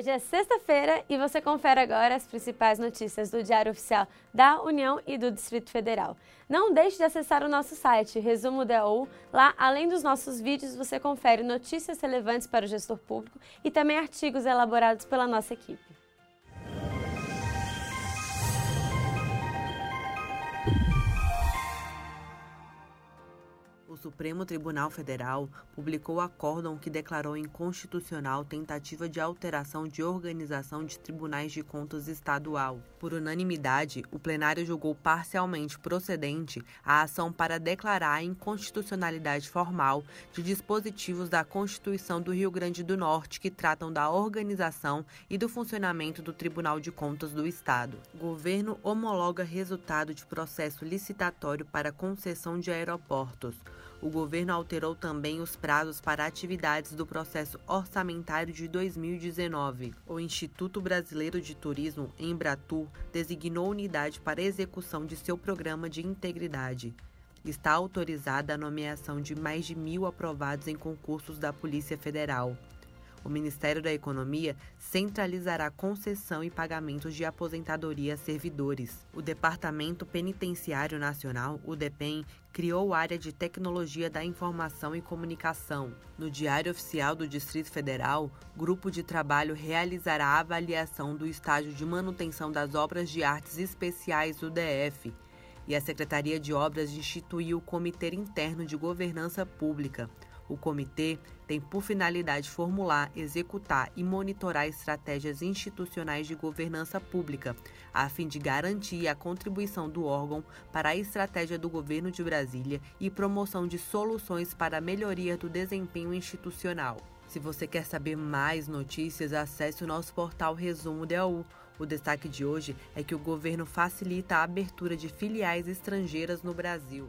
Hoje é sexta-feira e você confere agora as principais notícias do Diário Oficial da União e do Distrito Federal. Não deixe de acessar o nosso site, Resumo DAU. Lá, além dos nossos vídeos, você confere notícias relevantes para o gestor público e também artigos elaborados pela nossa equipe. Supremo Tribunal Federal publicou acórdão que declarou inconstitucional tentativa de alteração de organização de tribunais de contas estadual. Por unanimidade, o plenário julgou parcialmente procedente a ação para declarar a inconstitucionalidade formal de dispositivos da Constituição do Rio Grande do Norte que tratam da organização e do funcionamento do Tribunal de Contas do Estado. O governo homologa resultado de processo licitatório para concessão de aeroportos o governo alterou também os prazos para atividades do processo orçamentário de 2019. O Instituto Brasileiro de Turismo, Embratur, designou unidade para execução de seu programa de integridade. Está autorizada a nomeação de mais de mil aprovados em concursos da Polícia Federal o Ministério da Economia centralizará concessão e pagamentos de aposentadoria a servidores. O Departamento Penitenciário Nacional, o DEPEN, criou área de Tecnologia da Informação e Comunicação. No Diário Oficial do Distrito Federal, grupo de trabalho realizará a avaliação do estágio de manutenção das obras de artes especiais do DF e a Secretaria de Obras instituiu o Comitê Interno de Governança Pública. O comitê tem por finalidade formular, executar e monitorar estratégias institucionais de governança pública, a fim de garantir a contribuição do órgão para a estratégia do governo de Brasília e promoção de soluções para a melhoria do desempenho institucional. Se você quer saber mais notícias, acesse o nosso portal Resumo DAU. O destaque de hoje é que o governo facilita a abertura de filiais estrangeiras no Brasil.